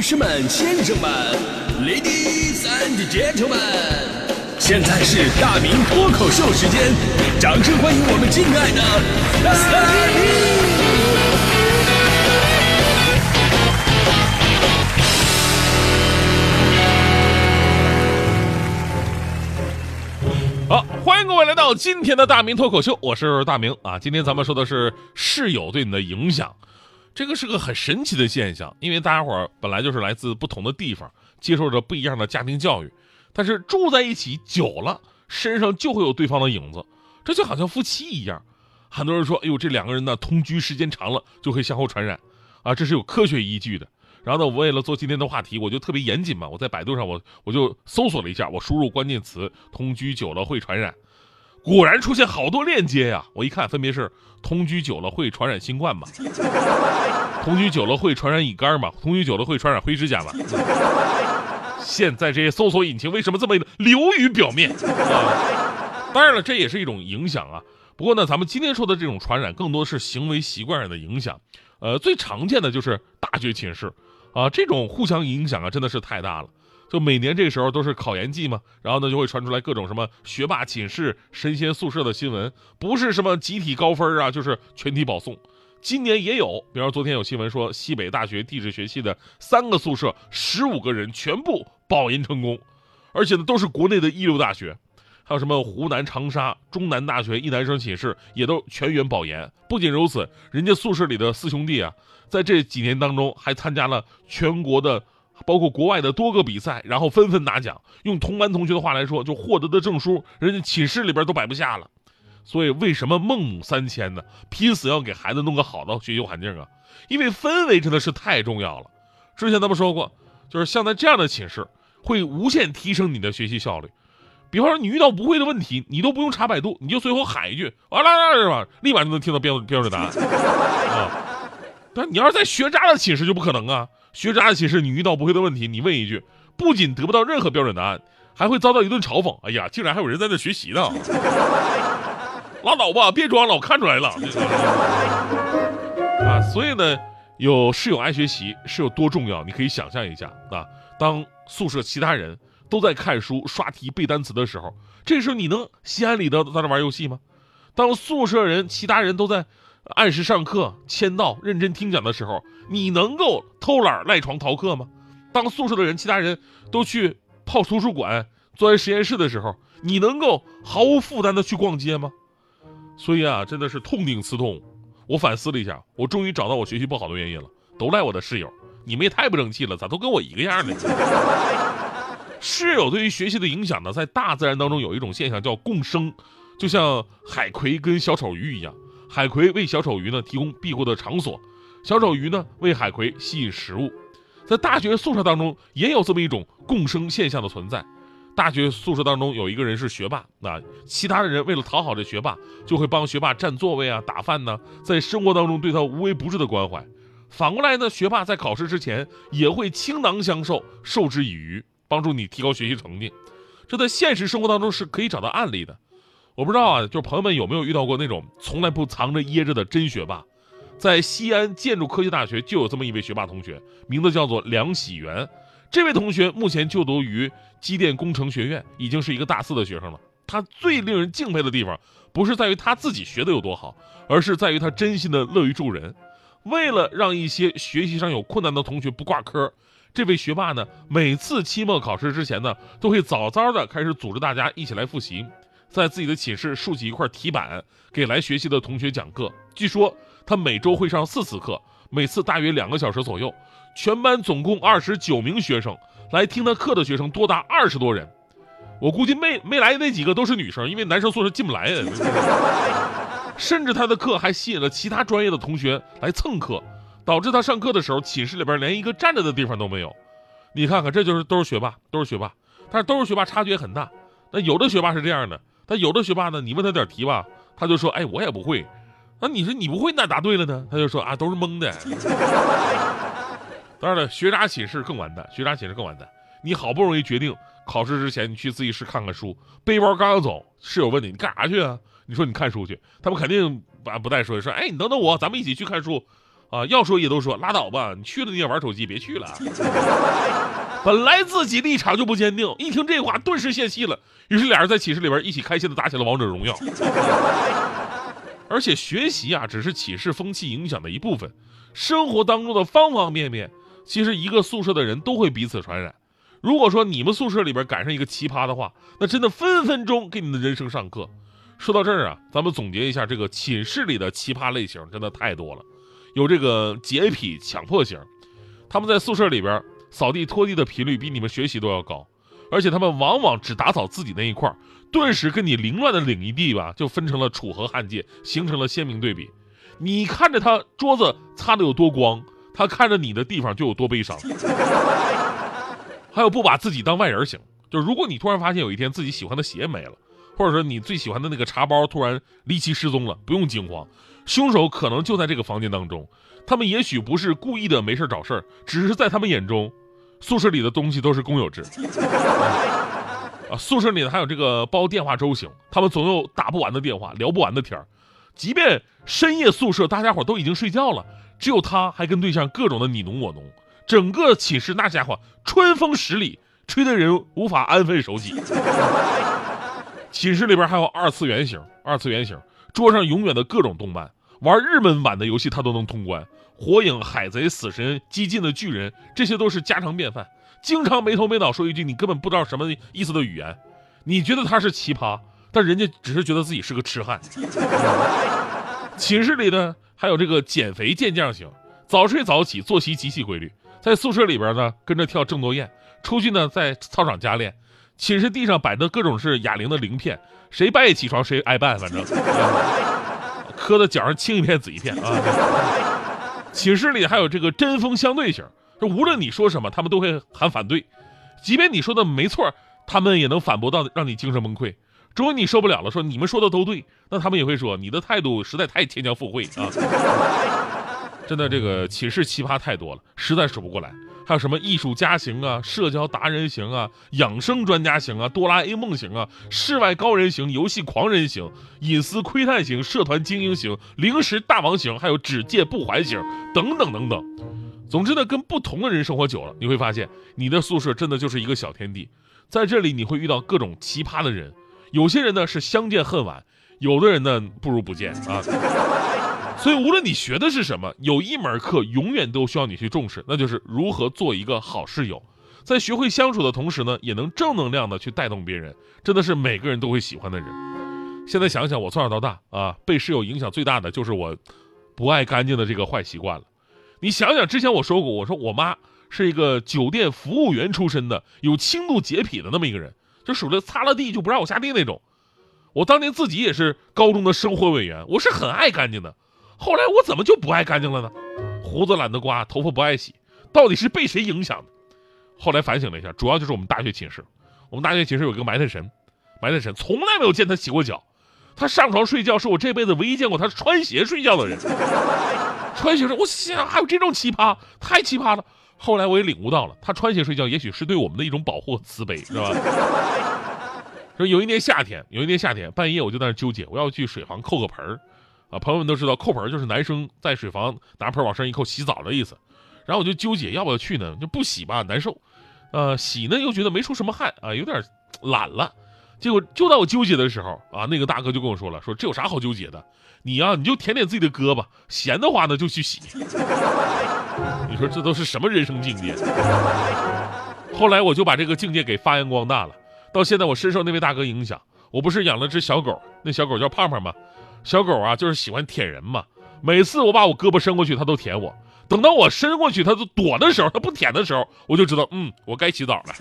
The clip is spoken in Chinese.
女士们、先生们，Ladies and Gentlemen，现在是大明脱口秀时间，掌声欢迎我们敬爱的大明！好，欢迎各位来到今天的大明脱口秀，我是大明啊。今天咱们说的是室友对你的影响。这个是个很神奇的现象，因为大家伙儿本来就是来自不同的地方，接受着不一样的家庭教育，但是住在一起久了，身上就会有对方的影子，这就好像夫妻一样。很多人说，哎呦，这两个人呢，同居时间长了就会相互传染，啊，这是有科学依据的。然后呢，我为了做今天的话题，我就特别严谨嘛，我在百度上我我就搜索了一下，我输入关键词“同居久了会传染”。果然出现好多链接呀！我一看，分别是同居久了会传染新冠嘛，同居久了会传染乙肝嘛，同居久了会传染灰指甲嘛。现在这些搜索引擎为什么这么流于表面啊？当然了，这也是一种影响啊。不过呢，咱们今天说的这种传染，更多是行为习惯上的影响。呃，最常见的就是大学寝室啊，这种互相影响啊，真的是太大了。就每年这个时候都是考研季嘛，然后呢就会传出来各种什么学霸寝室、神仙宿舍的新闻，不是什么集体高分啊，就是全体保送。今年也有，比方昨天有新闻说，西北大学地质学系的三个宿舍，十五个人全部保研成功，而且呢都是国内的一流大学，还有什么湖南长沙中南大学一男生寝室也都全员保研。不仅如此，人家宿舍里的四兄弟啊，在这几年当中还参加了全国的。包括国外的多个比赛，然后纷纷拿奖。用同班同学的话来说，就获得的证书，人家寝室里边都摆不下了。所以为什么孟母三迁呢？拼死要给孩子弄个好的学习环境啊！因为氛围真的是太重要了。之前咱们说过，就是像在这样的寝室，会无限提升你的学习效率。比方说，你遇到不会的问题，你都不用查百度，你就随口喊一句“完了”是吧？立马就能听到标标准答案啊。但你要是在学渣的寝室就不可能啊。学渣的寝室，你遇到不会的问题，你问一句，不仅得不到任何标准答案，还会遭到一顿嘲讽。哎呀，竟然还有人在那学习呢！拉倒吧，别装了，我看出来了。啊，所以呢，有室友爱学习是有多重要，你可以想象一下啊。当宿舍其他人都在看书、刷题、背单词的时候，这时候你能心安理得在那玩游戏吗？当宿舍人其他人都在。按时上课、签到、认真听讲的时候，你能够偷懒赖床逃课吗？当宿舍的人、其他人都去泡图书馆、坐在实验室的时候，你能够毫无负担的去逛街吗？所以啊，真的是痛定思痛，我反思了一下，我终于找到我学习不好的原因了，都赖我的室友。你们也太不争气了，咋都跟我一个样呢？室友对于学习的影响呢，在大自然当中有一种现象叫共生，就像海葵跟小丑鱼一样。海葵为小丑鱼呢提供庇护的场所，小丑鱼呢为海葵吸引食物。在大学宿舍当中也有这么一种共生现象的存在。大学宿舍当中有一个人是学霸，那其他的人为了讨好这学霸，就会帮学霸占座位啊、打饭呢，在生活当中对他无微不至的关怀。反过来呢，学霸在考试之前也会倾囊相授，授之以渔，帮助你提高学习成绩。这在现实生活当中是可以找到案例的。我不知道啊，就是朋友们有没有遇到过那种从来不藏着掖着的真学霸？在西安建筑科技大学就有这么一位学霸同学，名字叫做梁喜元。这位同学目前就读于机电工程学院，已经是一个大四的学生了。他最令人敬佩的地方，不是在于他自己学的有多好，而是在于他真心的乐于助人。为了让一些学习上有困难的同学不挂科，这位学霸呢，每次期末考试之前呢，都会早早的开始组织大家一起来复习。在自己的寝室竖起一块题板，给来学习的同学讲课。据说他每周会上四次课，每次大约两个小时左右。全班总共二十九名学生，来听他课的学生多达二十多人。我估计没没来那几个都是女生，因为男生宿舍进不来。甚至他的课还吸引了其他专业的同学来蹭课，导致他上课的时候寝室里边连一个站着的地方都没有。你看看，这就是都是学霸，都是学霸，但是都是学霸，差距也很大。那有的学霸是这样的。但有的学霸呢，你问他点题吧，他就说：“哎，我也不会。”那你说你不会，那答对了呢？他就说：“啊，都是蒙的。”当然了，学渣寝室更完蛋，学渣寝室更完蛋。你好不容易决定考试之前你去自习室看看书，背包刚要走，室友问你：“你干啥去啊？”你说：“你看书去。”他们肯定不不带说，说：“哎，你等等我，咱们一起去看书。”啊，要说也都说拉倒吧，你去了你也玩手机，别去了。本来自己立场就不坚定，一听这话顿时泄气了。于是俩人在寝室里边一起开心的打起了王者荣耀。而且学习啊，只是寝室风气影响的一部分，生活当中的方方面面，其实一个宿舍的人都会彼此传染。如果说你们宿舍里边赶上一个奇葩的话，那真的分分钟给你的人生上课。说到这儿啊，咱们总结一下这个寝室里的奇葩类型，真的太多了。有这个洁癖强迫型，他们在宿舍里边扫地拖地的频率比你们学习都要高，而且他们往往只打扫自己那一块顿时跟你凌乱的领一地吧，就分成了楚河汉界，形成了鲜明对比。你看着他桌子擦的有多光，他看着你的地方就有多悲伤。还有不把自己当外人行，就是如果你突然发现有一天自己喜欢的鞋没了，或者说你最喜欢的那个茶包突然离奇失踪了，不用惊慌，凶手可能就在这个房间当中。他们也许不是故意的没事找事儿，只是在他们眼中，宿舍里的东西都是公有制。啊，宿舍里呢还有这个煲电话粥型，他们总有打不完的电话，聊不完的天儿，即便深夜宿舍大家伙都已经睡觉了，只有他还跟对象各种的你侬我侬。整个寝室那家伙春风十里，吹的人无法安分守己。寝室里边还有二次元型，二次元型桌上永远的各种动漫，玩日本版的游戏他都能通关，火影、海贼、死神、激进的巨人，这些都是家常便饭。经常没头没脑说一句你根本不知道什么意思的语言，你觉得他是奇葩，但人家只是觉得自己是个痴汉。寝室里呢还有这个减肥健将型，早睡早起，作息极其规律。在宿舍里边呢，跟着跳郑多燕；出去呢，在操场加练。寝室地上摆的各种是哑铃的鳞片，谁半夜起床谁挨办，反正磕的脚上青一片紫一片啊。寝室里还有这个针锋相对型，就无论你说什么，他们都会喊反对，即便你说的没错，他们也能反驳到让你精神崩溃。终于你受不了了，说你们说的都对，那他们也会说你的态度实在太牵强附会啊。真的，这个寝室奇葩太多了，实在数不过来。还有什么艺术家型啊、社交达人型啊、养生专家型啊、哆啦 A 梦型啊、世外高人型、游戏狂人型、隐私窥探型、社团精英型、零食大王型，还有只借不还型，等等等等。总之呢，跟不同的人生活久了，你会发现你的宿舍真的就是一个小天地。在这里，你会遇到各种奇葩的人，有些人呢是相见恨晚，有的人呢不如不见啊。所以，无论你学的是什么，有一门课永远都需要你去重视，那就是如何做一个好室友，在学会相处的同时呢，也能正能量的去带动别人，真的是每个人都会喜欢的人。现在想想，我从小到大啊，被室友影响最大的就是我不爱干净的这个坏习惯了。你想想，之前我说过，我说我妈是一个酒店服务员出身的，有轻度洁癖的那么一个人，就属于擦了地就不让我下地那种。我当年自己也是高中的生活委员，我是很爱干净的。后来我怎么就不爱干净了呢？胡子懒得刮，头发不爱洗，到底是被谁影响的？后来反省了一下，主要就是我们大学寝室。我们大学寝室有个埋汰神，埋汰神从来没有见他洗过脚。他上床睡觉是我这辈子唯一见过他穿鞋睡觉的人。穿鞋睡，我想还有这种奇葩，太奇葩了。后来我也领悟到了，他穿鞋睡觉也许是对我们的一种保护和慈悲，是吧？说有一年夏天，有一年夏天半夜我就在那纠结，我要去水房扣个盆儿。啊，朋友们都知道，扣盆就是男生在水房拿盆往上一扣洗澡的意思。然后我就纠结要不要去呢？就不洗吧，难受。呃，洗呢又觉得没出什么汗啊，有点懒了。结果就在我纠结的时候啊，那个大哥就跟我说了，说这有啥好纠结的？你呀，你就舔舔自己的胳膊，闲的话呢就去洗。你说这都是什么人生境界？后来我就把这个境界给发扬光大了。到现在我深受那位大哥影响。我不是养了只小狗，那小狗叫胖胖吗？小狗啊，就是喜欢舔人嘛。每次我把我胳膊伸过去，它都舔我。等到我伸过去，它都躲的时候，它不舔的时候，我就知道，嗯，我该洗澡了。